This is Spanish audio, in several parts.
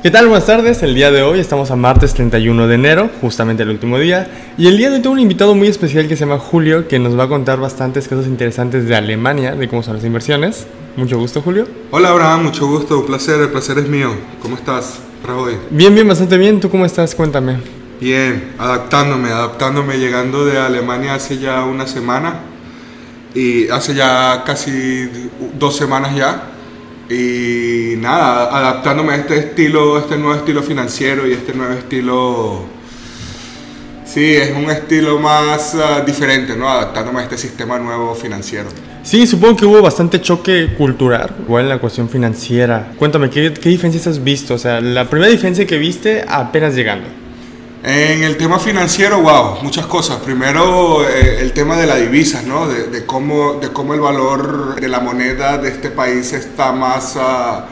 ¿Qué tal? Buenas tardes. El día de hoy estamos a martes 31 de enero, justamente el último día. Y el día de hoy tengo un invitado muy especial que se llama Julio, que nos va a contar bastantes cosas interesantes de Alemania, de cómo son las inversiones. Mucho gusto, Julio. Hola, Abraham. Mucho gusto. Un placer. El placer es mío. ¿Cómo estás, Raúl? Bien, bien, bastante bien. ¿Tú cómo estás? Cuéntame. Bien, adaptándome, adaptándome, llegando de Alemania hace ya una semana y hace ya casi dos semanas ya y nada, adaptándome a este estilo, este nuevo estilo financiero y este nuevo estilo... Sí, es un estilo más uh, diferente, ¿no? Adaptándome a este sistema nuevo financiero. Sí, supongo que hubo bastante choque cultural, igual en la cuestión financiera. Cuéntame, ¿qué, qué diferencias has visto? O sea, la primera diferencia que viste apenas llegando. En el tema financiero, wow, muchas cosas. Primero, eh, el tema de la divisa, ¿no? De, de, cómo, de cómo el valor de la moneda de este país está más... Uh,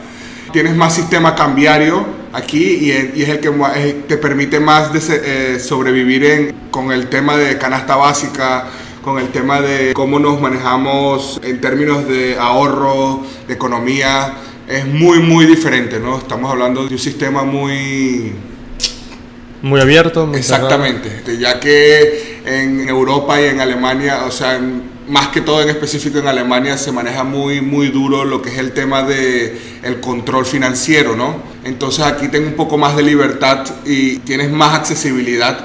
tienes más sistema cambiario aquí y, y es el que es, te permite más de, eh, sobrevivir en, con el tema de canasta básica, con el tema de cómo nos manejamos en términos de ahorro, de economía. Es muy, muy diferente, ¿no? Estamos hablando de un sistema muy muy abierto. Muy Exactamente, cerrado. ya que en Europa y en Alemania, o sea, más que todo en específico en Alemania se maneja muy, muy duro lo que es el tema de el control financiero, ¿no? Entonces aquí tengo un poco más de libertad y tienes más accesibilidad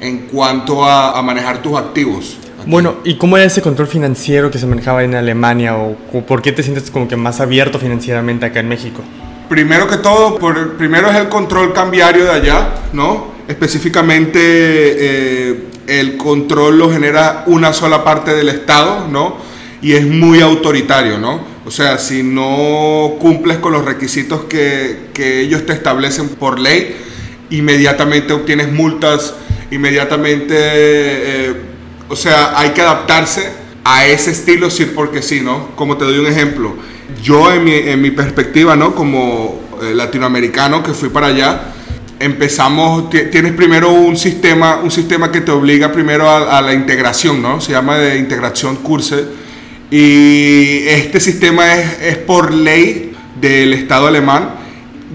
en cuanto a, a manejar tus activos. Aquí. Bueno, ¿y cómo era ese control financiero que se manejaba en Alemania o por qué te sientes como que más abierto financieramente acá en México? Primero que todo, por, primero es el control cambiario de allá, ¿no? Específicamente eh, el control lo genera una sola parte del Estado, ¿no? Y es muy autoritario, ¿no? O sea, si no cumples con los requisitos que, que ellos te establecen por ley, inmediatamente obtienes multas, inmediatamente, eh, o sea, hay que adaptarse a ese estilo, sí, porque sí, ¿no? Como te doy un ejemplo, yo en mi, en mi perspectiva, ¿no? Como eh, latinoamericano que fui para allá, empezamos, tienes primero un sistema, un sistema que te obliga primero a, a, la integración, ¿no? Se llama de integración curse. Y este sistema es, es, por ley del Estado alemán.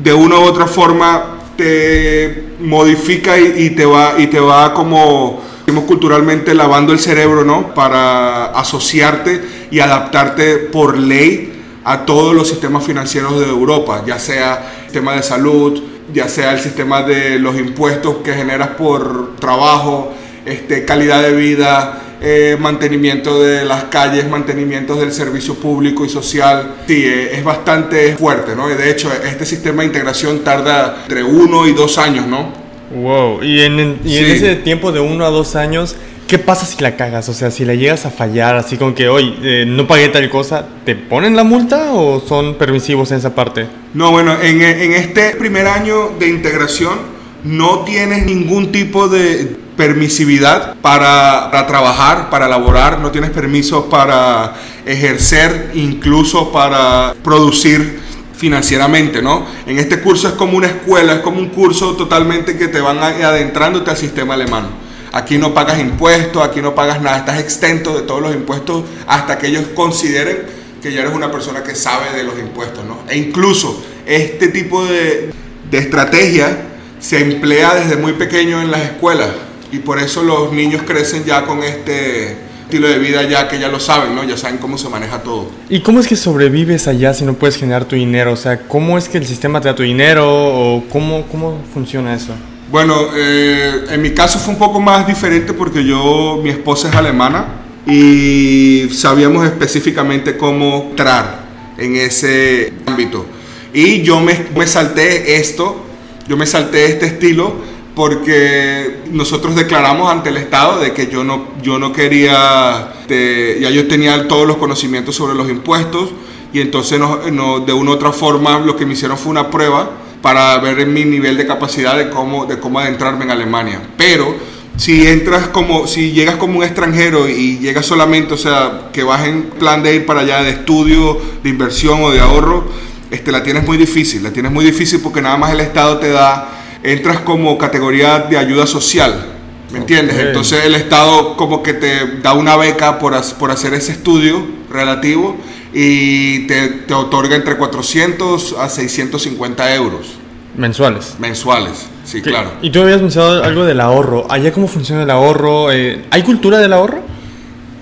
De una u otra forma te modifica y, y te va, y te va como, digamos, culturalmente lavando el cerebro, ¿no? Para asociarte y adaptarte por ley a todos los sistemas financieros de Europa, ya sea sistema de salud, ya sea el sistema de los impuestos que generas por trabajo, este, calidad de vida, eh, mantenimiento de las calles, mantenimiento del servicio público y social. Sí, eh, es bastante fuerte, ¿no? De hecho, este sistema de integración tarda entre uno y dos años, ¿no? Wow, y en, y en sí. ese tiempo de uno a dos años, ¿qué pasa si la cagas? O sea, si la llegas a fallar, así como que, hoy eh, no pagué tal cosa, ¿te ponen la multa o son permisivos en esa parte? No, bueno, en, en este primer año de integración no tienes ningún tipo de permisividad para, para, trabajar, para laborar, no tienes permiso para ejercer, incluso para producir financieramente, ¿no? En este curso es como una escuela, es como un curso totalmente que te van adentrándote al sistema alemán. Aquí no pagas impuestos, aquí no pagas nada, estás exento de todos los impuestos hasta que ellos consideren que ya eres una persona que sabe de los impuestos, ¿no? E incluso este tipo de, de estrategia se emplea desde muy pequeño en las escuelas y por eso los niños crecen ya con este estilo de vida ya que ya lo saben, ¿no? Ya saben cómo se maneja todo. ¿Y cómo es que sobrevives allá si no puedes generar tu dinero? O sea, ¿cómo es que el sistema te da tu dinero o cómo, cómo funciona eso? Bueno, eh, en mi caso fue un poco más diferente porque yo, mi esposa es alemana y sabíamos específicamente cómo entrar en ese ámbito. Y yo me, me salté esto, yo me salté este estilo porque nosotros declaramos ante el Estado de que yo no, yo no quería, de, ya yo tenía todos los conocimientos sobre los impuestos y entonces no, no, de una u otra forma lo que me hicieron fue una prueba para ver mi nivel de capacidad de cómo, de cómo adentrarme en Alemania. Pero si entras como, si llegas como un extranjero y llegas solamente, o sea, que vas en plan de ir para allá de estudio, de inversión o de ahorro, este, la tienes muy difícil, la tienes muy difícil porque nada más el Estado te da entras como categoría de ayuda social, ¿me entiendes? Okay. Entonces el Estado como que te da una beca por, por hacer ese estudio relativo y te, te, otorga entre 400 a 650 euros. Mensuales. Mensuales, sí, claro. Y tú habías mencionado algo del ahorro. ¿Allá cómo funciona el ahorro? Eh, ¿Hay cultura del ahorro?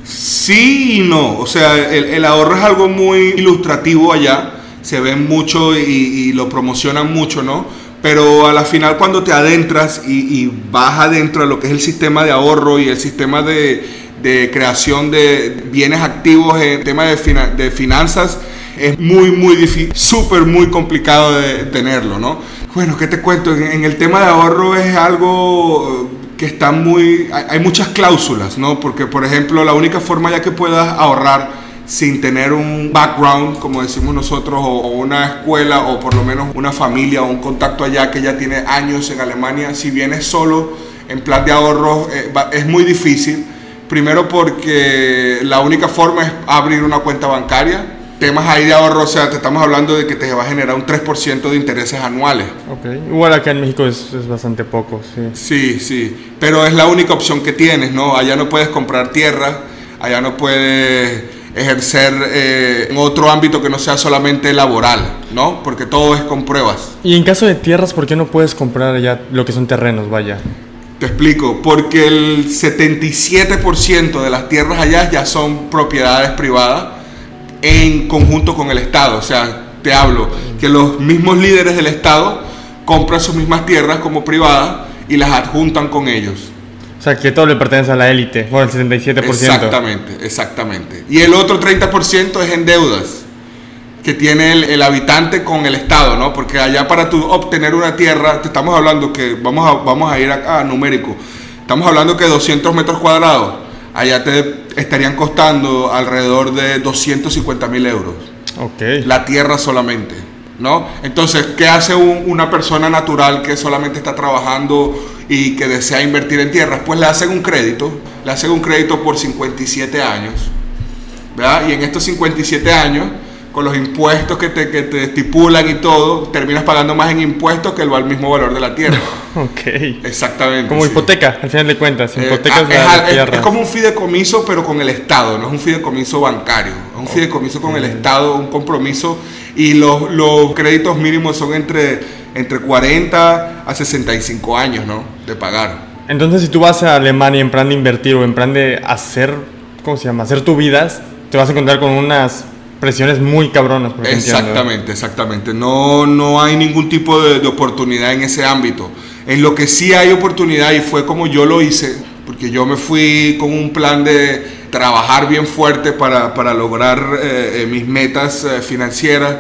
Sí y no. O sea, el, ahorro es algo muy ilustrativo allá. Se ve mucho y, lo promocionan mucho, ¿no? Pero a la final cuando te adentras y, y vas adentro de lo que es el sistema de ahorro y el sistema de, de creación de bienes activos en tema de, de finanzas, es muy, muy difícil, súper, muy complicado de tenerlo, ¿no? Bueno, ¿qué te cuento? En, el tema de ahorro es algo que está muy... Hay, muchas cláusulas, ¿no? Porque, por ejemplo, la única forma ya que puedas ahorrar sin tener un background, como decimos nosotros, o, una escuela, o por lo menos una familia o un contacto allá que ya tiene años en Alemania, si vienes solo en plan de ahorro, eh, es muy difícil. Primero porque la única forma es abrir una cuenta bancaria temas ahí de ahorro, o sea, te estamos hablando de que te va a generar un 3% de intereses anuales. Ok, igual acá en México es, es, bastante poco, sí. Sí, sí, pero es la única opción que tienes, ¿no? Allá no puedes comprar tierra, allá no puedes ejercer eh, en otro ámbito que no sea solamente laboral, ¿no? Porque todo es con pruebas. Y en caso de tierras, ¿por qué no puedes comprar allá lo que son terrenos, vaya? Te explico, porque el 77% de las tierras allá ya son propiedades privadas en conjunto con el Estado. O sea, te hablo que los mismos líderes del Estado compran sus mismas tierras como privadas y las adjuntan con ellos. O sea, que todo le pertenece a la élite, bueno, el 77%. Exactamente, exactamente. Y el otro 30% es en deudas que tiene el, habitante con el Estado, ¿no? Porque allá para tú obtener una tierra, te estamos hablando que, vamos a, vamos a ir a, a numérico, estamos hablando que 200 metros cuadrados, allá te estarían costando alrededor de 250 mil euros. Okay. La tierra solamente. ¿No? Entonces, ¿qué hace una persona natural que solamente está trabajando y que desea invertir en tierras? Pues le hacen un crédito, le hacen un crédito por 57 años, ¿verdad? Y en estos 57 años con los impuestos que te, que te estipulan y todo, terminas pagando más en impuestos que el mismo valor de la tierra. ok. Exactamente. Como hipoteca, al final de cuentas. Eh, hipotecas ah, es, es, como un fideicomiso, pero con el Estado, no es un fideicomiso bancario, es un fideicomiso con el Estado, un compromiso, y los, los créditos mínimos son entre, entre 40 a 65 años, ¿no? De pagar. Entonces, si tú vas a Alemania en plan de invertir o en plan de hacer, ¿cómo se llama? Hacer tu vida, te vas a encontrar con unas presiones muy cabronas. exactamente, exactamente. No, no hay ningún tipo de, oportunidad en ese ámbito. En lo que sí hay oportunidad, y fue como yo lo hice, porque yo me fui con un plan de trabajar bien fuerte para, para lograr eh, eh, mis metas eh, financieras,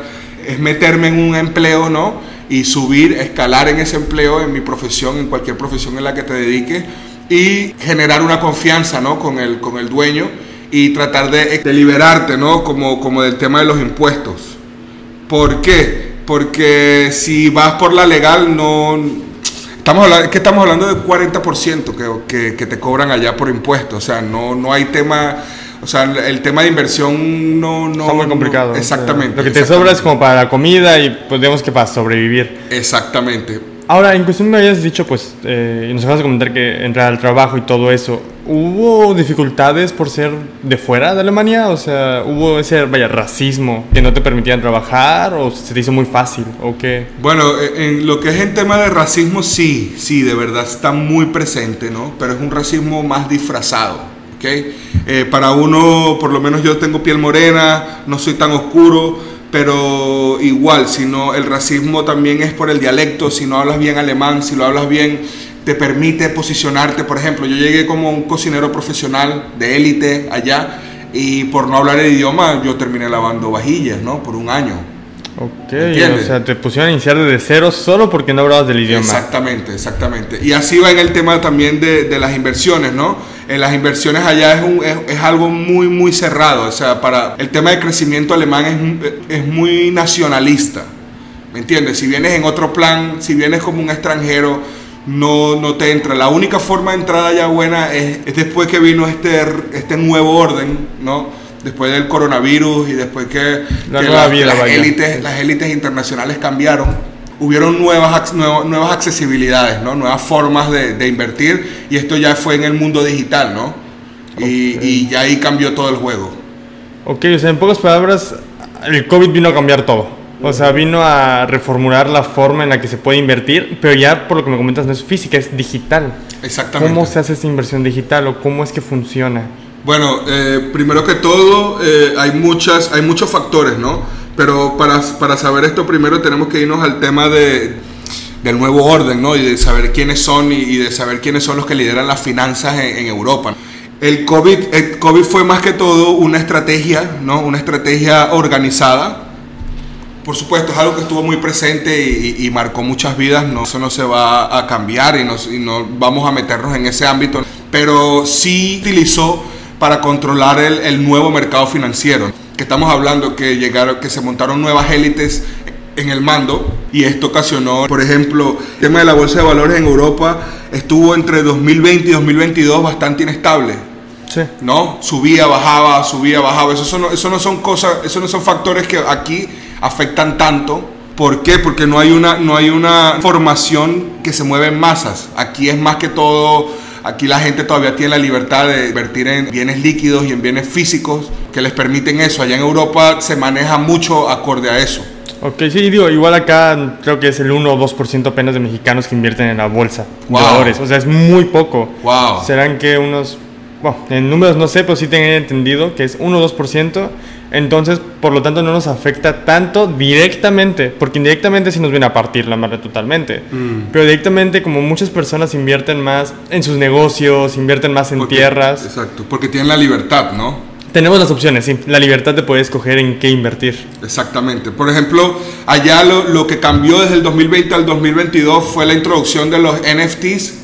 es meterme en un empleo, ¿no? Y subir, escalar en ese empleo, en mi profesión, en cualquier profesión en la que te dediques, y generar una confianza, ¿no? Con el, con el dueño y tratar de, liberarte, ¿no? Como, como del tema de los impuestos. ¿Por qué? Porque si vas por la legal, no... Estamos hablando, que estamos hablando del 40% que, que, que, te cobran allá por impuestos. O sea, no, no hay tema... O sea, el tema de inversión no... no Está muy complicado. exactamente. lo que te sobra es como para la comida y pues digamos que para sobrevivir. Exactamente. Ahora, en cuestión me habías dicho, pues, eh, y nos acabas de comentar que entrar al trabajo y todo eso, ¿hubo dificultades por ser de fuera de Alemania? O sea, ¿hubo ese, vaya, racismo que no te permitían trabajar o se te hizo muy fácil o qué? Bueno, eh, en lo que es el tema de racismo, sí, sí, de verdad está muy presente, ¿no? Pero es un racismo más disfrazado, ¿ok? Eh, para uno, por lo menos yo tengo piel morena, no soy tan oscuro, pero igual, si no, el racismo también es por el dialecto, si no hablas bien alemán, si lo hablas bien, te permite posicionarte, por ejemplo, yo llegué como un cocinero profesional de élite allá y por no hablar el idioma yo terminé lavando vajillas, ¿no? Por un año. Ok, o sea, te pusieron a iniciar desde cero solo porque no hablabas del idioma. Exactamente, exactamente. Y así va en el tema también de, de las inversiones, ¿no? En las inversiones allá es, un, es, es, algo muy, muy cerrado. O sea, para el tema de crecimiento alemán es, es muy nacionalista. ¿Me entiendes? Si vienes en otro plan, si vienes como un extranjero, no, no te entra. La única forma de entrada ya buena es, es después que vino este, este nuevo orden, ¿no? después del coronavirus y después que, la que la, vida, las, élites, las élites internacionales cambiaron, hubieron nuevas, nuevas, accesibilidades, ¿no? nuevas formas de, de, invertir y esto ya fue en el mundo digital, ¿no? Y, y ya ahí cambió todo el juego. Ok, o sea, en pocas palabras, el COVID vino a cambiar todo. O sea, vino a reformular la forma en la que se puede invertir, pero ya por lo que me comentas no es física, es digital. Exactamente. ¿Cómo se hace esta inversión digital o cómo es que funciona? Bueno, eh, primero que todo, eh, hay, muchas, hay muchos factores, ¿no? Pero para, para saber esto, primero tenemos que irnos al tema de, del nuevo orden, ¿no? Y de saber quiénes son y, y de saber quiénes son los que lideran las finanzas en, en Europa. El COVID, el COVID fue más que todo una estrategia, ¿no? Una estrategia organizada. Por supuesto, es algo que estuvo muy presente y, y- y marcó muchas vidas. No, eso no se va a cambiar y, nos- y no vamos a meternos en ese ámbito. Pero sí utilizó para controlar el, el nuevo mercado financiero. Que estamos hablando que llegaron, que se montaron nuevas élites en el mando y esto ocasionó, por ejemplo, el tema de la bolsa de valores en Europa estuvo entre 2020 y 2022 bastante inestable. Sí. ¿no? Subía, bajaba, subía, bajaba. Eso, son- eso no son cosas, eso no son factores que aquí afectan tanto. ¿Por qué? Porque no hay una, no hay una formación que se mueve en masas. Aquí es más que todo, aquí la gente todavía tiene la libertad de invertir en bienes líquidos y en bienes físicos que les permiten eso. Allá en Europa se maneja mucho acorde a eso. Ok, sí, digo, igual acá creo que es el 1 o 2% apenas de mexicanos que invierten en la bolsa Wow. de. O sea, es muy poco. Wow. Serán que unos, bueno, en números no sé, pero sí tengo entendido que es 1 o 2%. Entonces, por lo tanto, no nos afecta tanto directamente, porque indirectamente sí nos viene a partir la madre totalmente. Mm. Pero directamente, como muchas personas invierten más en sus negocios, invierten más en Porque- tierras, Exacto, porque tienen la libertad, ¿no? tenemos las opciones, sí, la libertad de poder escoger en qué invertir. Exactamente. Por ejemplo, allá lo, lo que cambió desde el 2020 al 2022 fue la introducción de los NFTs.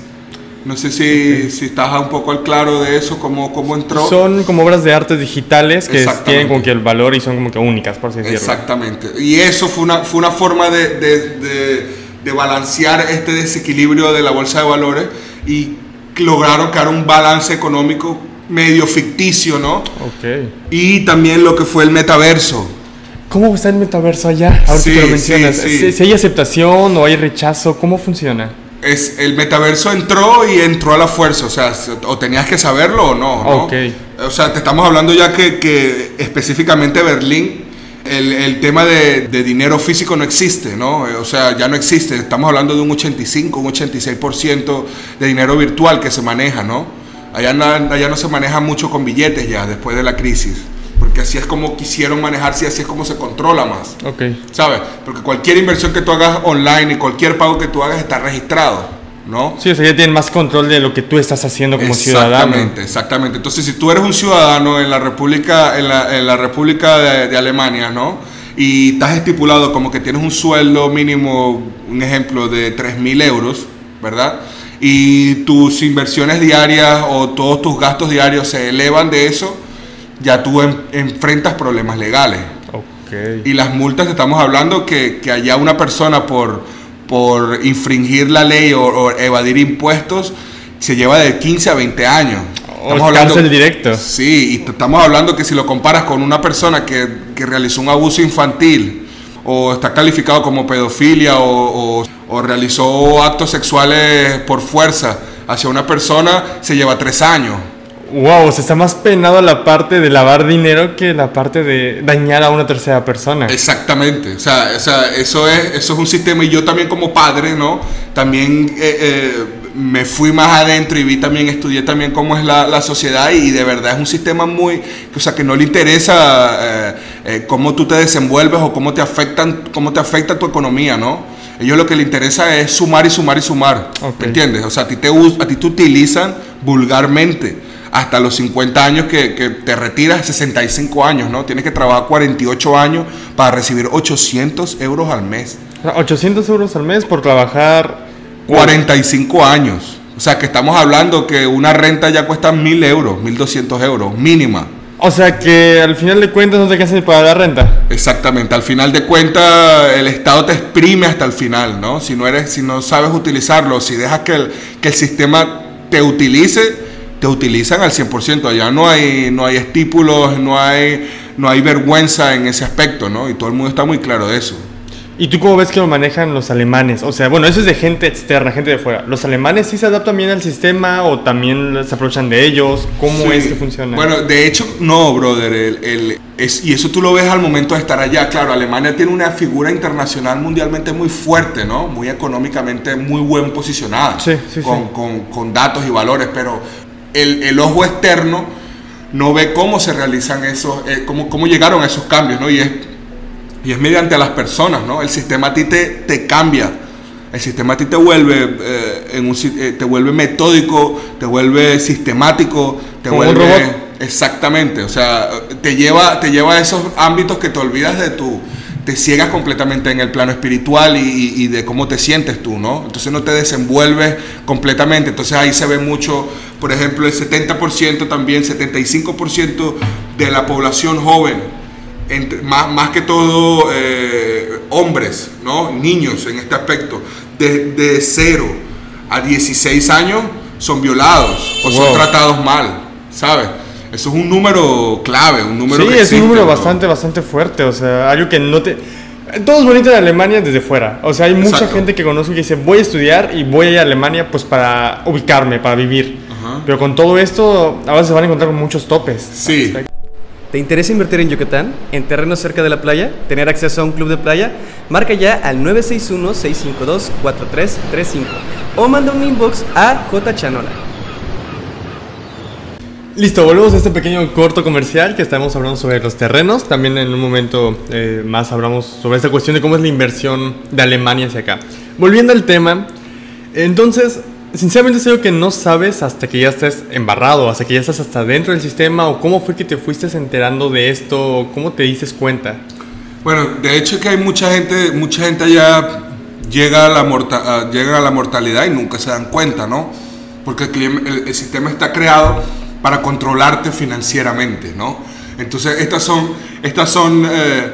No sé si, si estás un poco al claro de eso, cómo, cómo entró. Son como obras de artes digitales que tienen como que el valor y son como que únicas, por así decirlo. Exactamente. Y eso fue una, fue una forma de, de, de- de balancear este desequilibrio de la bolsa de valores y lograron crear un balance económico medio ficticio, ¿no? Ok. Y también lo que fue el metaverso. ¿Cómo está el metaverso allá? Ahora Sí, que lo sí, mencionas. sí. Si, si hay aceptación o hay rechazo, ¿cómo funciona? Es, el metaverso entró y entró a la fuerza, o sea, o tenías que saberlo o no, ¿no? Ok. O sea, te estamos hablando ya que, que específicamente Berlín, el, el tema de, de dinero físico no existe, ¿no? O sea, ya no existe, estamos hablando de un 85, un 86% de dinero virtual que se maneja, ¿no? Allá, allá no se maneja mucho con billetes ya, después de la crisis, porque así es como quisieron manejarse y así es como se controla más. Ok. ¿Sabes? Porque cualquier inversión que tú hagas online y cualquier pago que tú hagas está registrado, ¿no? Sí, o sea, ya tienen más control de lo que tú estás haciendo como ciudadano. Exactamente, exactamente. Entonces, si tú eres un ciudadano en la República, en la, en la República de, de Alemania, ¿no? Y estás estipulado como que tienes un sueldo mínimo, un ejemplo, de 3.000 euros, ¿verdad? Y tus inversiones diarias o todos tus gastos diarios se elevan de eso, ya tú en- enfrentas problemas legales. Ok. Y las multas, estamos hablando que, que allá una persona por, por infringir la ley o, o evadir impuestos se lleva de 15 a 20 años. O cárcel directo. Sí, y estamos hablando que si lo comparas con una persona que, que realizó un abuso infantil o está calificado como pedofilia o, o- o realizó actos sexuales por fuerza hacia una persona, se lleva tres años. Wow, o sea, está más penado la parte de lavar dinero que la parte de dañar a una tercera persona. Exactamente, o sea, o sea, eso, es, eso es un sistema y yo también como padre, ¿no? También eh, eh, me fui más adentro y vi también, estudié también cómo es la, la sociedad y de verdad es un sistema muy, o sea, que no le interesa eh, eh, cómo tú te desenvuelves o cómo te, afectan, cómo te afecta tu economía, ¿no? Ellos lo que le interesa es sumar y sumar y sumar, Ok. ¿me entiendes? O sea, a ti te, a ti te utilizan vulgarmente hasta los 50 años que, que te retiras, 65 años, ¿no? Tienes que trabajar 48 años para recibir 800 euros al mes. O sea, 800 euros al mes por trabajar 45 años. O sea, que estamos hablando que una renta ya cuesta 1000 euros, 1200 euros, mínima. O sea que al final de cuentas no te alcanza ni para la renta. Exactamente, al final de cuentas el Estado te exprime hasta el final, ¿no? Si no eres, si no sabes utilizarlo, si dejas que el, que el sistema te utilice, te utilizan al 100%. Allá no hay, no hay estípulos, no hay, no hay vergüenza en ese aspecto, ¿no? Y todo el mundo está muy claro de eso. ¿Y tú cómo ves que lo manejan los alemanes? O sea, bueno, eso es de gente externa, gente de fuera. ¿Los alemanes sí se adaptan bien al sistema o también se aprovechan de ellos? ¿Cómo es que funciona? Bueno, de hecho, no, brother. El, es, y eso tú lo ves al momento de estar allá. Claro, Alemania tiene una figura internacional mundialmente muy fuerte, ¿no? Muy económicamente muy buen posicionada. Sí, sí, con, sí. Con, con, datos y valores, pero el, el, ojo externo no ve cómo se realizan esos, eh, cómo, cómo llegaron a esos cambios, ¿no? Y es y es mediante las personas, ¿no? El sistema a ti te, te cambia. El sistema a ti te vuelve, eh, en un, eh, te vuelve metódico, te vuelve sistemático, te Como vuelve... Un robot. Exactamente, o sea, te lleva, te lleva a esos ámbitos que te olvidas de tu... Te ciegas completamente en el plano espiritual y, y de cómo te sientes tú, ¿no? Entonces no te desenvuelves completamente. Entonces ahí se ve mucho, por ejemplo, el 70% también, 75% de la población joven entre, más, más, que todo eh, hombres, ¿no? niños en este aspecto, de, de 0 a 16 años son violados o wow. son tratados mal, ¿sabes? Eso es un número clave, un número Sí, que es existe, un número ¿no? bastante, bastante fuerte, o sea, algo que no te... Todo es bonito de Alemania desde fuera. O sea, hay mucha Exacto. gente que conozco que dice, voy a estudiar y voy a ir a Alemania pues para ubicarme, para vivir. Ajá. Pero con todo esto, ahora se van a encontrar con muchos topes. Sí. ¿Te interesa invertir en Yucatán, en terrenos cerca de la playa, tener acceso a un club de playa? Marca ya al 961-652-4335 o manda un inbox a J. Chanola. Listo, volvemos a este pequeño corto comercial que estamos hablando sobre los terrenos. También en un momento eh, más hablamos sobre esta cuestión de cómo es la inversión de Alemania hacia acá. Volviendo al tema, entonces, sinceramente es algo que no sabes hasta que ya estés embarrado, hasta que ya estás hasta dentro del sistema o cómo fue que te fuiste enterando de esto, o cómo te dices cuenta. Bueno, de hecho que hay mucha gente, mucha gente allá llega a la, morta, llega a la mortalidad y nunca se dan cuenta, ¿no? Porque el, el, el sistema está creado para controlarte financieramente, ¿no? Entonces estas son, estas son, eh,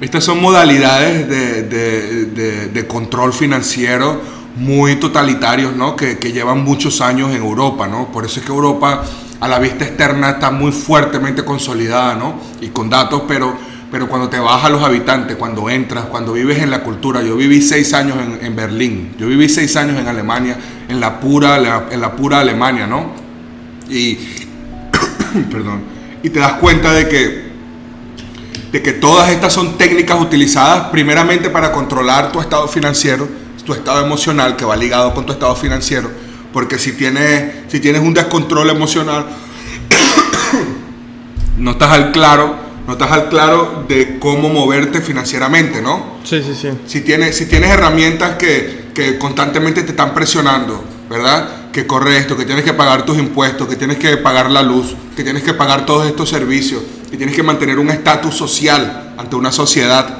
estas son modalidades de, de, de, de, control financiero muy totalitarios, ¿no? Que, que, llevan muchos años en Europa, ¿no? Por eso es que Europa a la vista externa está muy fuertemente consolidada, ¿no? Y con datos, pero, pero cuando te vas a los habitantes, cuando entras, cuando vives en la cultura, yo viví seis años en, en Berlín, yo viví seis años en Alemania, en la pura, la, en la pura Alemania, ¿no? Y perdón y te das cuenta de que de que todas estas son técnicas utilizadas primeramente para controlar tu estado financiero tu estado emocional que va ligado con tu estado financiero porque si tienes si tienes un descontrol emocional no estás al claro no estás al claro de cómo moverte financieramente, ¿no? Sí, sí, sí. Si tienes, si tienes herramientas que, que constantemente te están presionando, ¿verdad? que corre esto, que tienes que pagar tus impuestos, que tienes que pagar la luz, que tienes que pagar todos estos servicios, que tienes que mantener un estatus social ante una sociedad,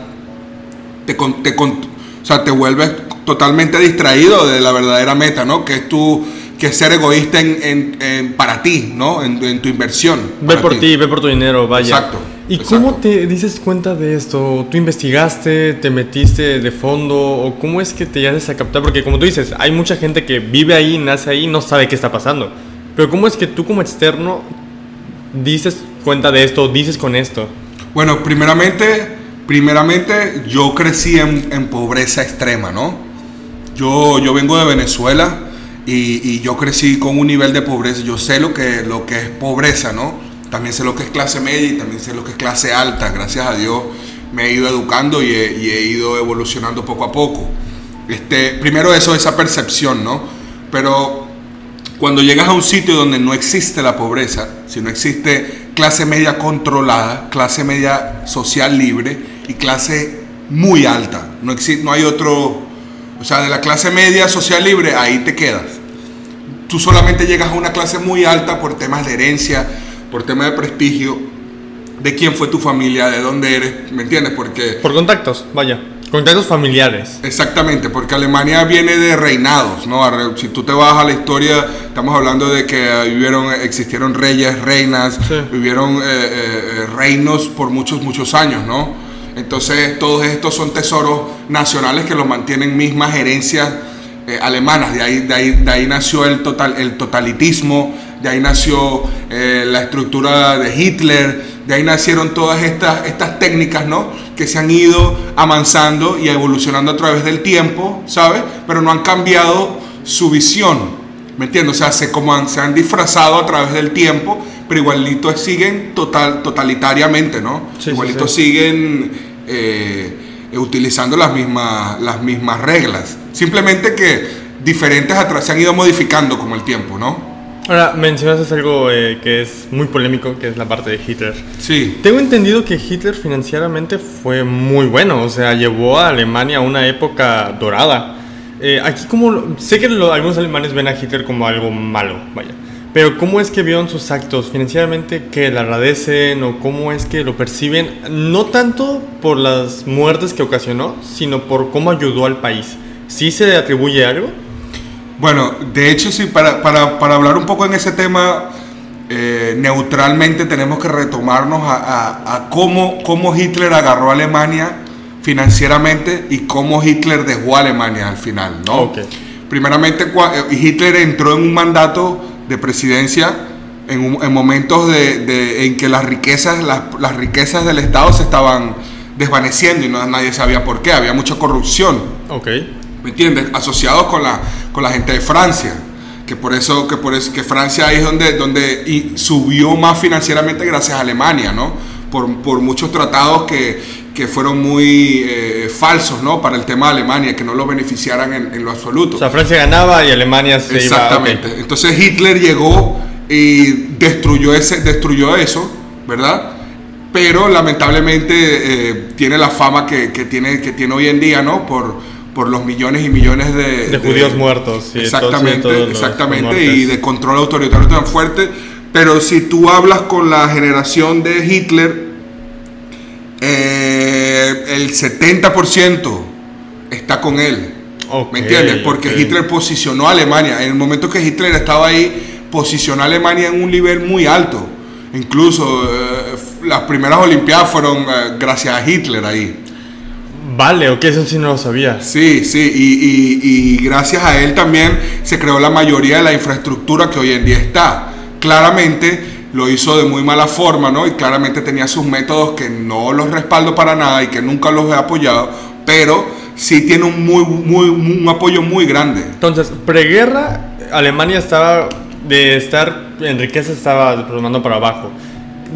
te, te, o sea, te vuelves totalmente distraído de la verdadera meta, ¿no? Que es tu, que es ser egoísta en, en, en para ti, ¿no? En, tu inversión. Ve por ti, ve por tu dinero, vaya. Exacto. ¿Y exacto. cómo te dices cuenta de esto? ¿Tú investigaste, te metiste de fondo o cómo es que te llegas a captar? Porque como tú dices, hay mucha gente que vive ahí, nace ahí, no sabe qué está pasando. Pero ¿cómo es que tú como externo dices cuenta de esto, dices con esto? Bueno, primeramente, primeramente yo crecí en, en pobreza extrema, ¿no? Yo, yo vengo de Venezuela y, y, yo crecí con un nivel de pobreza. Yo sé lo que, lo que es pobreza, ¿no? También sé lo que es clase media y también sé lo que es clase alta. Gracias a Dios me he ido educando y he, ido evolucionando poco a poco. Este, primero eso, esa percepción, ¿no? Pero cuando llegas a un sitio donde no existe la pobreza, si no existe clase media controlada, clase media social libre y clase muy alta, no, no hay otro, o sea, de la clase media social libre, ahí te quedas. Tú solamente llegas a una clase muy alta por temas de herencia, por temas de prestigio, de quién fue tu familia, de dónde eres, ¿me entiendes? Porque... Por contactos, vaya. Contactos familiares. Exactamente, porque Alemania viene de reinados, ¿no? Si tú te vas a la historia, estamos hablando de que vivieron, existieron reyes, reinas, Sí. vivieron eh, eh, reinos por muchos, muchos años, ¿no? Entonces, todos estos son tesoros nacionales que los mantienen mismas herencias eh, alemanas. De ahí, de, ahí, de ahí nació el, total, el totalitismo, de ahí nació eh, la estructura de Hitler, De ahí nacieron todas estas, estas técnicas, ¿no? Que se han ido avanzando y evolucionando a través del tiempo, ¿sabes? Pero no han cambiado su visión. ¿Me entiendes? O sea, se, como han, se han disfrazado a través del tiempo, pero igualito siguen total, totalitariamente, ¿no? Sí, sí, igualito sí. siguen eh, utilizando las mismas, las mismas reglas. Simplemente que diferentes atrás se han ido modificando como el tiempo, ¿no? Ahora, mencionaste algo eh, que es muy polémico, que es la parte de Hitler. Sí. Tengo entendido que Hitler financieramente fue muy bueno, o sea, llevó a Alemania a una época dorada. Eh, aquí como, sé que lo- algunos alemanes ven a Hitler como algo malo, vaya, pero ¿cómo es que vieron sus actos financieramente, que le agradecen o cómo es que lo perciben? No tanto por las muertes que ocasionó, sino por cómo ayudó al país. ¿Sí se le atribuye algo? Bueno, de hecho, sí, para, para, para hablar un poco en ese tema, eh, neutralmente tenemos que retomarnos a, a- a cómo, cómo Hitler agarró a Alemania financieramente y cómo Hitler dejó a Alemania al final, ¿no? Ok. Primeramente, eh, Hitler entró en un mandato de presidencia en, un- en momentos de, de- en que las riquezas, las, las riquezas del Estado se estaban desvaneciendo y no, nadie sabía por qué, había mucha corrupción. Ok. ¿Me entiendes? Asociados con la, con la gente de Francia. Que por eso, que por eso, que Francia ahí es donde, donde y subió más financieramente gracias a Alemania, ¿no? Por, por muchos tratados que, que fueron muy eh, falsos, ¿no? Para el tema de Alemania, que no lo beneficiaran en, en lo absoluto. O sea, Francia ganaba y Alemania se Exactamente. iba... ok. Entonces Hitler llegó y destruyó, ese, destruyó eso, ¿verdad? Pero lamentablemente eh, tiene la fama que, que tiene, que tiene hoy en día, ¿no? Por, por los millones y millones de, De judíos muertos, sí, exactamente, todos- todos exactamente, y de control autoritario tan fuerte. Pero si tú hablas con la generación de Hitler, eh, el 70% está con él. ¿Me entiendes? Porque. Hitler posicionó a Alemania. En el momento que Hitler estaba ahí, posicionó a Alemania en un nivel muy alto. Incluso eh, las primeras Olimpiadas fueron eh, gracias a Hitler ahí. Vale, ok, eso sí no lo sabía. Sí, sí, y, y- y gracias a él también se creó la mayoría de la infraestructura que hoy en día está. Claramente lo hizo de muy mala forma, ¿no? Y claramente tenía sus métodos que no los respaldo para nada y que nunca los he apoyado, pero sí tiene un, muy, muy, un apoyo muy grande. Entonces, preguerra, Alemania estaba de estar en riqueza, estaba desplomando para abajo.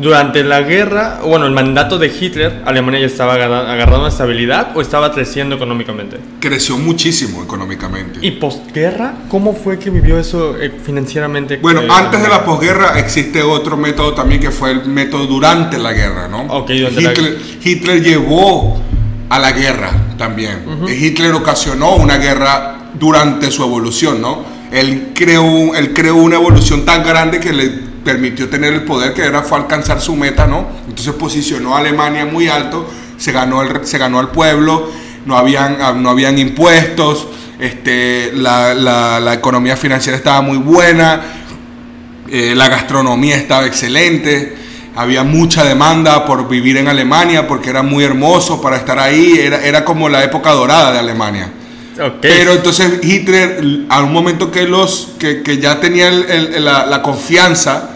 Durante la guerra, bueno, el mandato de Hitler, Alemania ya estaba agarra- agarrando estabilidad o estaba creciendo económicamente. Creció muchísimo económicamente. ¿Y postguerra? ¿Cómo fue que vivió eso eh, financieramente? Bueno, eh, antes de la posguerra existe otro método también que fue el método durante la guerra, ¿no? Ok, durante la- Hitler, Hitler llevó a la guerra también. Hitler ocasionó una guerra durante su evolución, ¿no? Él creó, él creó una evolución tan grande que le permitió tener el poder que era fue alcanzar su meta, ¿no? Entonces posicionó a Alemania muy alto, se ganó, el, se ganó al pueblo, no habían, ah, no habían impuestos, este, la, la- la economía financiera estaba muy buena, eh, la gastronomía estaba excelente, había mucha demanda por vivir en Alemania porque era muy hermoso para estar ahí, era, era como la época dorada de Alemania. Ok. Pero entonces Hitler, a un momento que, los, que, que ya tenía el- el- la, la confianza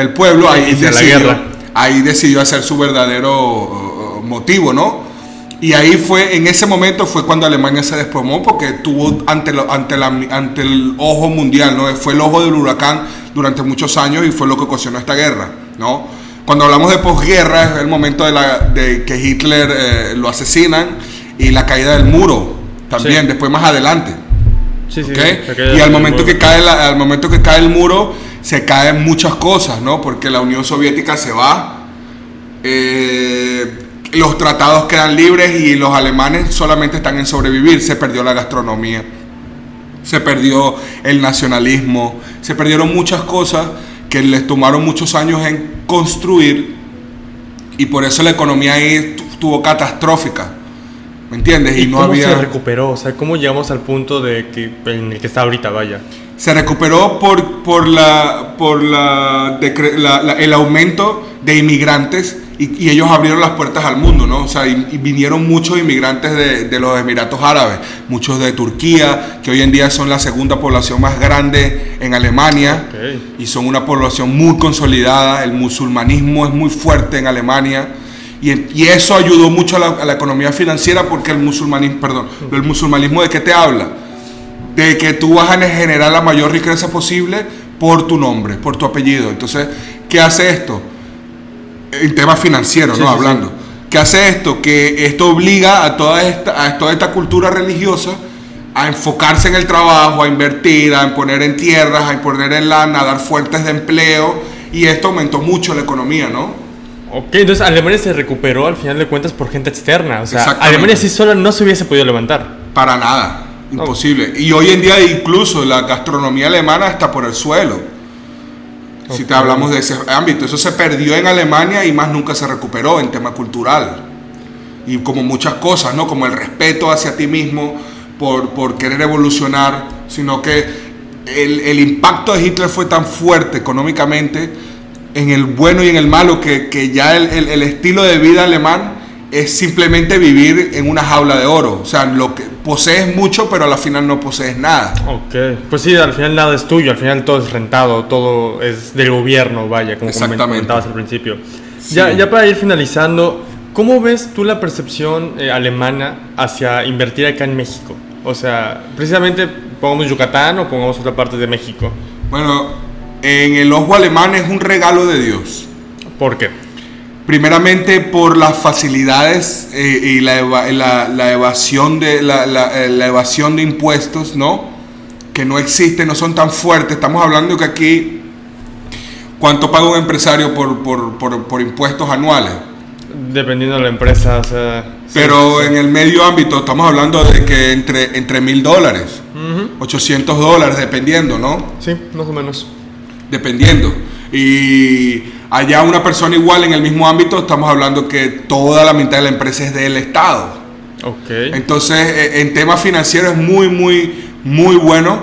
del pueblo, ahí la decidió, guerra. ahí decidió hacer su verdadero uh, motivo, ¿no? Y ahí fue, en ese momento fue cuando Alemania se desplomó porque tuvo ante, lo- ante, la, ante el ojo mundial, ¿no? Fue el ojo del huracán durante muchos años y fue lo que ocasionó esta guerra, ¿no? Cuando hablamos de posguerra es el momento de, la, de que Hitler eh, lo asesinan y la caída del muro también, Sí. después más adelante. sí, sí, Y al momento, que cae la- al momento que cae el muro, se caen muchas cosas, ¿no? Porque la Unión Soviética se va, eh, los tratados quedan libres y los alemanes solamente están en sobrevivir. Se perdió la gastronomía, se perdió el nacionalismo, se perdieron muchas cosas que les tomaron muchos años en construir y por eso la economía ahí tu- estuvo catastrófica. ¿Me entiendes? ¿Y, Y, no cómo había... se recuperó? O sea, ¿cómo llegamos al punto de que, en el que está ahorita, vaya? se recuperó por, por, la, por la, decre- la- la- el aumento de inmigrantes y, y ellos abrieron las puertas al mundo, ¿no? O sea, y, y vinieron muchos inmigrantes de, de los Emiratos Árabes, muchos de Turquía, que hoy en día son la segunda población más grande en Alemania y son una población muy consolidada, el musulmanismo es muy fuerte en Alemania y, y eso ayudó mucho a la, a la economía financiera porque el musulmanismo, perdón, el musulmanismo de qué te habla? De que tú vas a generar la mayor riqueza posible por tu nombre, por tu apellido. Entonces, ¿qué hace esto? En temas financieros, Sí, ¿no? sí, Hablando. ¿Qué hace esto? Que esto obliga a toda esta, a toda esta cultura religiosa a enfocarse en el trabajo, a invertir, a poner en tierras, a poner en lana, a dar fuentes de empleo. Y esto aumentó mucho la economía, ¿no? Ok, entonces Alemania se recuperó al final de cuentas por gente externa. O sea. Alemania sí sola no se hubiese podido levantar. Para nada. Imposible. Y hoy en día incluso la gastronomía alemana está por el suelo. Si te hablamos de ese ámbito. Eso se perdió en Alemania y más nunca se recuperó en tema cultural. Y como muchas cosas, ¿no? Como el respeto hacia ti mismo por, por querer evolucionar, sino que el, el impacto de Hitler fue tan fuerte económicamente en el bueno y en el malo que, que ya el, el- el estilo de vida alemán es simplemente vivir en una jaula de oro. O sea, lo que posees mucho, pero a la final no posees nada. Ok, pues sí, al final nada es tuyo, al final todo es rentado, todo es del gobierno, vaya, como comentabas al principio. Sí. Ya, ya para ir finalizando, ¿cómo ves tú la percepción eh, alemana hacia invertir acá en México? O sea, precisamente pongamos Yucatán o pongamos otra parte de México. Bueno, en el ojo alemán es un regalo de Dios. ¿Por qué? Primeramente por las facilidades eh, y la, eva- la- la evasión de, la, la- eh, evasión de impuestos, ¿no? Que no existen, no son tan fuertes. Estamos hablando que aquí, ¿cuánto paga un empresario por, por- por- por impuestos anuales? Dependiendo de la empresa, o sea... sí, Pero sí. en el medio ámbito estamos hablando de que entre, entre mil dólares, Ujú, 800 dólares, dependiendo, ¿no? Sí, más o menos. Dependiendo. Y allá una persona igual en el mismo ámbito, estamos hablando que toda la mitad de la empresa es del Estado. Ok. Entonces, eh, en temas financieros es muy, muy, muy bueno,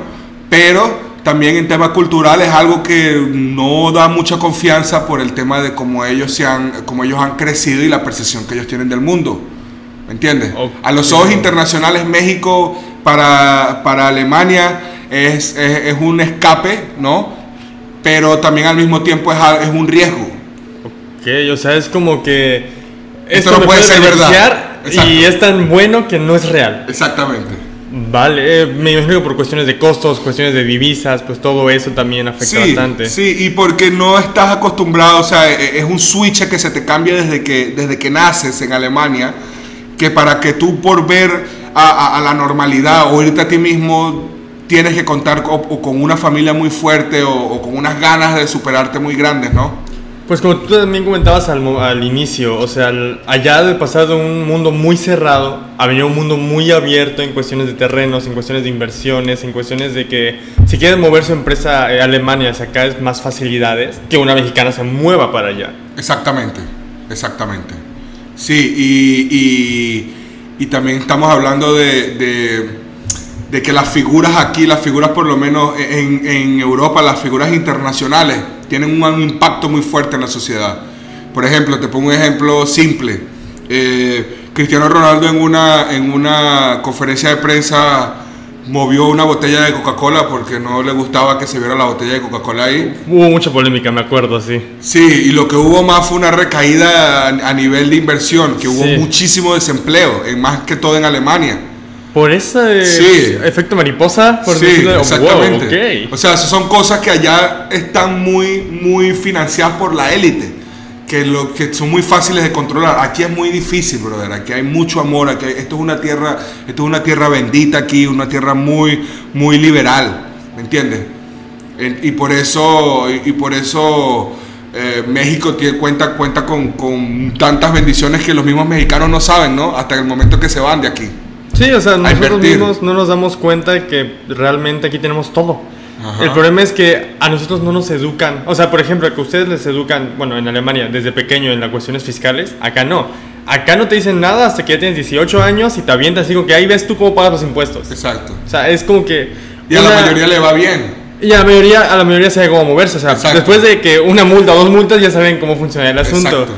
pero también en temas culturales es algo que no da mucha confianza por el tema de cómo ellos, se han, cómo ellos han crecido y la percepción que ellos tienen del mundo. ¿Me entiendes? Ok. A los ojos internacionales, México para, para Alemania es, es- es un escape, ¿no? Pero también al mismo tiempo es, a- es un riesgo. Ok, o sea, es como que... Esto Esto, no me puede ser verdad. Exacto. Y es tan bueno que no es real. Exactamente. Vale, eh, me imagino que por cuestiones de costos, cuestiones de divisas, pues todo eso también afecta Sí, bastante. sí, y porque no estás acostumbrado, o sea, e- es un switch que se te cambia desde que, desde que naces en Alemania, que para que tú por ver a, a- a la normalidad o irte a ti mismo, tienes que contar co- o con una familia muy fuerte o, o con unas ganas de superarte muy grandes, ¿no? Pues como tú también comentabas al, al inicio, o sea, al- allá de pasar de un mundo muy cerrado a venir a un mundo muy abierto en cuestiones de terrenos, en cuestiones de inversiones, en cuestiones de que si quieres mover su empresa eh, a Alemania, sacar más facilidades que una mexicana se mueva para allá. Exactamente, exactamente. Sí, y, y- y también estamos hablando de, de- de que las figuras aquí, las figuras por lo menos en, en Europa, las figuras internacionales, tienen un impacto muy fuerte en la sociedad. Por ejemplo, te pongo un ejemplo simple. Eh, Cristiano Ronaldo en una, en una conferencia de prensa movió una botella de Coca-Cola porque no le gustaba que se viera la botella de Coca-Cola ahí. Hubo mucha polémica, me acuerdo, sí. Sí, y lo que hubo más fue una recaída a, nivel de inversión, que hubo Sí. muchísimo desempleo, en más que todo en Alemania. Por ese Sí. efecto mariposa, por sí, decirlo, wow, exactamente. ok. O sea, son cosas que allá están muy, muy financiadas por la élite, que, lo, que son muy fáciles de controlar. Aquí es muy difícil, brother. Aquí hay mucho amor. Aquí hay- esto es una tierra, esto es una tierra bendita aquí, una tierra muy, muy liberal, ¿me entiendes? En- Y por eso, y por eso eh, México tiene, cuenta, cuenta con, con tantas bendiciones que los mismos mexicanos no saben, ¿no? Hasta el momento que se van de aquí. Sí, o sea, nosotros mismos no nos damos cuenta de que realmente aquí tenemos todo. Ajá. El problema es que a nosotros no nos educan. O sea, por ejemplo, que ustedes les educan, bueno, en Alemania, desde pequeño en las cuestiones fiscales, acá no. Acá no te dicen nada hasta que ya tienes 18 años y te avientas así como que ahí ves tú cómo pagas los impuestos. Exacto. O sea, es como que... Y a la una- mayoría le va bien. Y a la mayoría, a la mayoría sabe cómo moverse. O sea, Exacto. después de que una multa o dos multas ya saben cómo funciona el asunto. Exacto.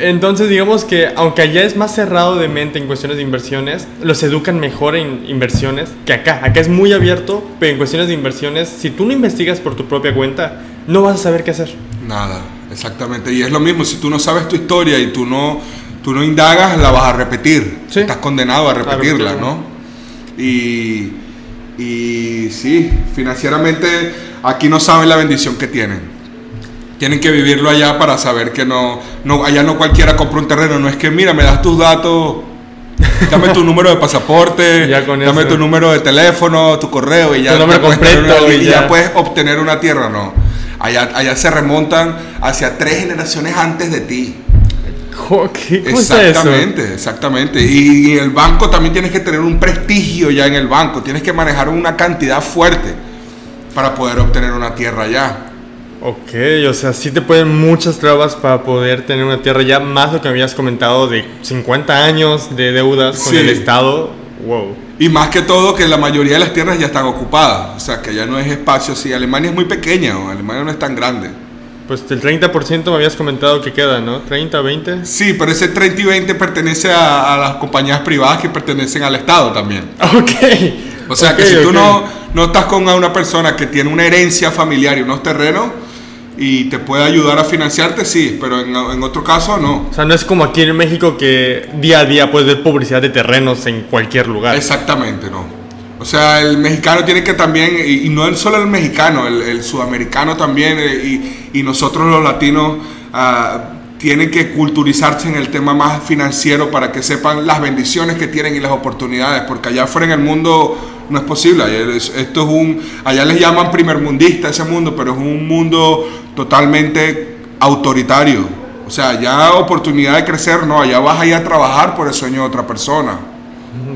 Entonces, digamos que aunque allá es más cerrado de mente en cuestiones de inversiones, los educan mejor en inversiones que acá. Acá es muy abierto, pero en cuestiones de inversiones, si tú no investigas por tu propia cuenta, no vas a saber qué hacer. Nada, exactamente. Y es lo mismo, si tú no sabes tu historia y tú no, tú no indagas, la vas a repetir. Sí. Estás condenado a repetirla. ¿no? Y, y sí, financieramente aquí no saben la bendición que tienen. Tienen que vivirlo allá para saber que no, no, allá no cualquiera compra un terreno. No es que, mira, me das tus datos, dame tu número de pasaporte, dame tu número de teléfono, tu correo y ya, Tu tener completo una- y ya ya. puedes obtener una tierra. No, allá, allá se remontan hacia tres generaciones antes de ti. ¿Qué ¿Cómo está eso? Exactamente, exactamente. Y, y el banco también tienes que tener un prestigio ya en el banco. Tienes que manejar una cantidad fuerte para poder obtener una tierra allá. Ok, o sea, sí te ponen muchas trabas para poder tener una tierra ya, más lo que me habías comentado de 50 años de deudas con Sí. el Estado. Wow. Y más que todo que la mayoría de las tierras ya están ocupadas. O sea, que ya no es espacio así. Alemania es muy pequeña, o Alemania no es tan grande. Pues el 30% me habías comentado que queda, ¿no? ¿30, 20? Sí, pero ese 30 y 20 pertenece a, a las compañías privadas que pertenecen al Estado también. Ok. O sea, que Ok, si tú ok. no, no estás con una persona que tiene una herencia familiar y unos terrenos y te puede ayudar a financiarte, sí, pero en, en otro caso no. O sea, no es como aquí en México que día a día puedes ver publicidad de terrenos en cualquier lugar. Exactamente, no. O sea, el mexicano tiene que también, y, y no solo el mexicano, el, el sudamericano también, eh, y, y nosotros los latinos, ah, tienen que culturizarse en el tema más financiero para que sepan las bendiciones que tienen y las oportunidades, porque allá afuera en el mundo no es posible. Esto es un, allá les llaman primermundista ese mundo, pero es un mundo totalmente autoritario. O sea, allá oportunidad de crecer, no, allá vas a ir a trabajar por el sueño de otra persona.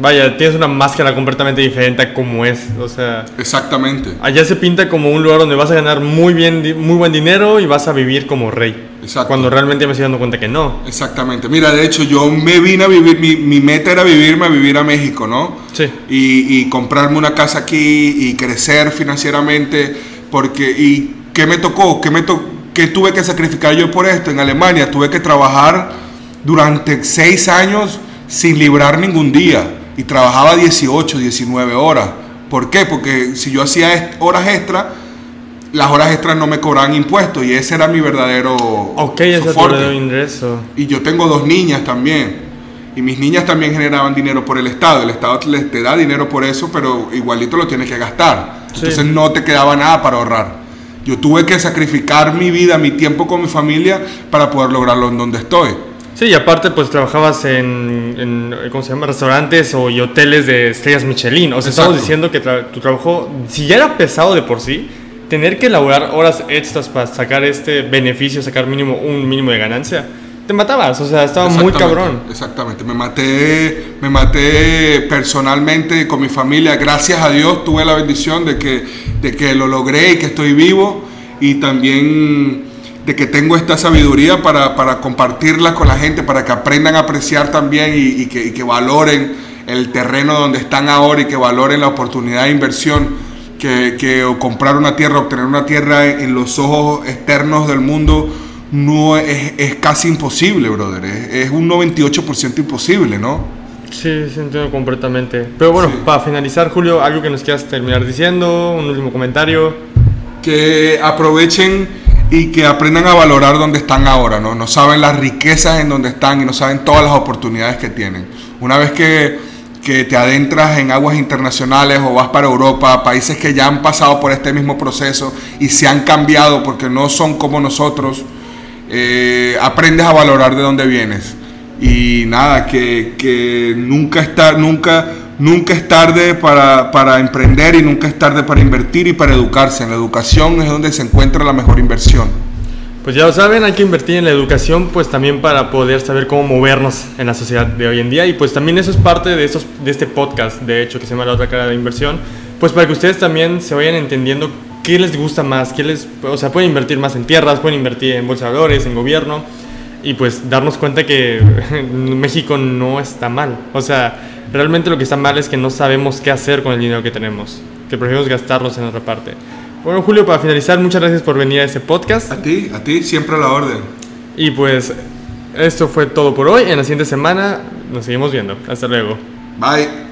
Vaya, tienes una máscara completamente diferente a como es. O sea, Exactamente. allá se pinta como un lugar donde vas a ganar muy bien, muy buen dinero y vas a vivir como rey. Exacto. Cuando realmente me estoy dando cuenta que no. Exactamente. Mira, de hecho, yo me vine a vivir, mi, mi meta era vivirme a vivir a México, ¿no? Sí. Y, y comprarme una casa aquí y crecer financieramente, porque, ¿y qué me tocó? ¿Qué, me to- qué tuve que sacrificar yo por esto? En Alemania tuve que trabajar durante seis años sin librar ningún día y trabajaba 18, 19 horas. ¿Por qué? Porque si yo hacía horas extra, las horas extras no me cobraban impuestos y ese era mi verdadero Ok, ese ingreso. Y yo tengo dos niñas también. Y mis niñas también generaban dinero por el Estado. El Estado te da dinero por eso, pero igualito lo tienes que gastar. Sí. Entonces no te quedaba nada para ahorrar. Yo tuve que sacrificar mi vida, mi tiempo con mi familia para poder lograrlo en donde estoy. Sí, y aparte pues trabajabas en, en, ¿cómo se llama? Restaurantes o y hoteles de estrellas Michelin. O sea, estamos Exacto. diciendo que tra- tu trabajo, si ya era pesado de por sí, tener que elaborar horas extras para sacar este beneficio, sacar mínimo un mínimo de ganancia, te matabas. O sea, estaba muy cabrón. Exactamente. Me maté, me maté personalmente con mi familia. Gracias a Dios tuve la bendición de que, de que lo logré y que estoy vivo. Y también de que tengo esta sabiduría para, para compartirla con la gente, para que aprendan a apreciar también y, y que, y que valoren el terreno donde están ahora y que valoren la oportunidad de inversión. Que, que o comprar una tierra, obtener una tierra en, los ojos externos del mundo no es, es casi imposible, brother. Es, es un 98% imposible, ¿no? Sí, sí, entiendo completamente. Pero bueno, Sí. para finalizar, Julio, algo que nos quieras terminar diciendo, un último comentario. Que aprovechen y que aprendan a valorar donde están ahora, ¿no? No saben las riquezas en donde están y no saben todas las oportunidades que tienen. Una vez que, que te adentras en aguas internacionales o vas para Europa, países que ya han pasado por este mismo proceso y se han cambiado porque no son como nosotros, eh, aprendes a valorar de dónde vienes. Y nada, que, que nunca, está, nunca, nunca es tarde para, para emprender y nunca es tarde para invertir y para educarse. En la educación es donde se encuentra la mejor inversión. Pues ya lo saben, hay que invertir en la educación, pues también para poder saber cómo movernos en la sociedad de hoy en día. Y pues también eso es parte de, estos, de este podcast, de hecho, que se llama La Otra Cara de Inversión. Pues para que ustedes también se vayan entendiendo qué les gusta más, qué les, o sea, pueden invertir más en tierras, pueden invertir en bolsa de valores, en gobierno. Y pues darnos cuenta que México no está mal. O sea, realmente lo que está mal es que no sabemos qué hacer con el dinero que tenemos. Que preferimos gastarlos en otra parte. Bueno, Julio, para finalizar, muchas gracias por venir a este podcast. A ti, a ti, siempre a la orden. Y pues Esto fue todo por hoy. En la siguiente semana nos seguimos viendo. Hasta luego. Bye.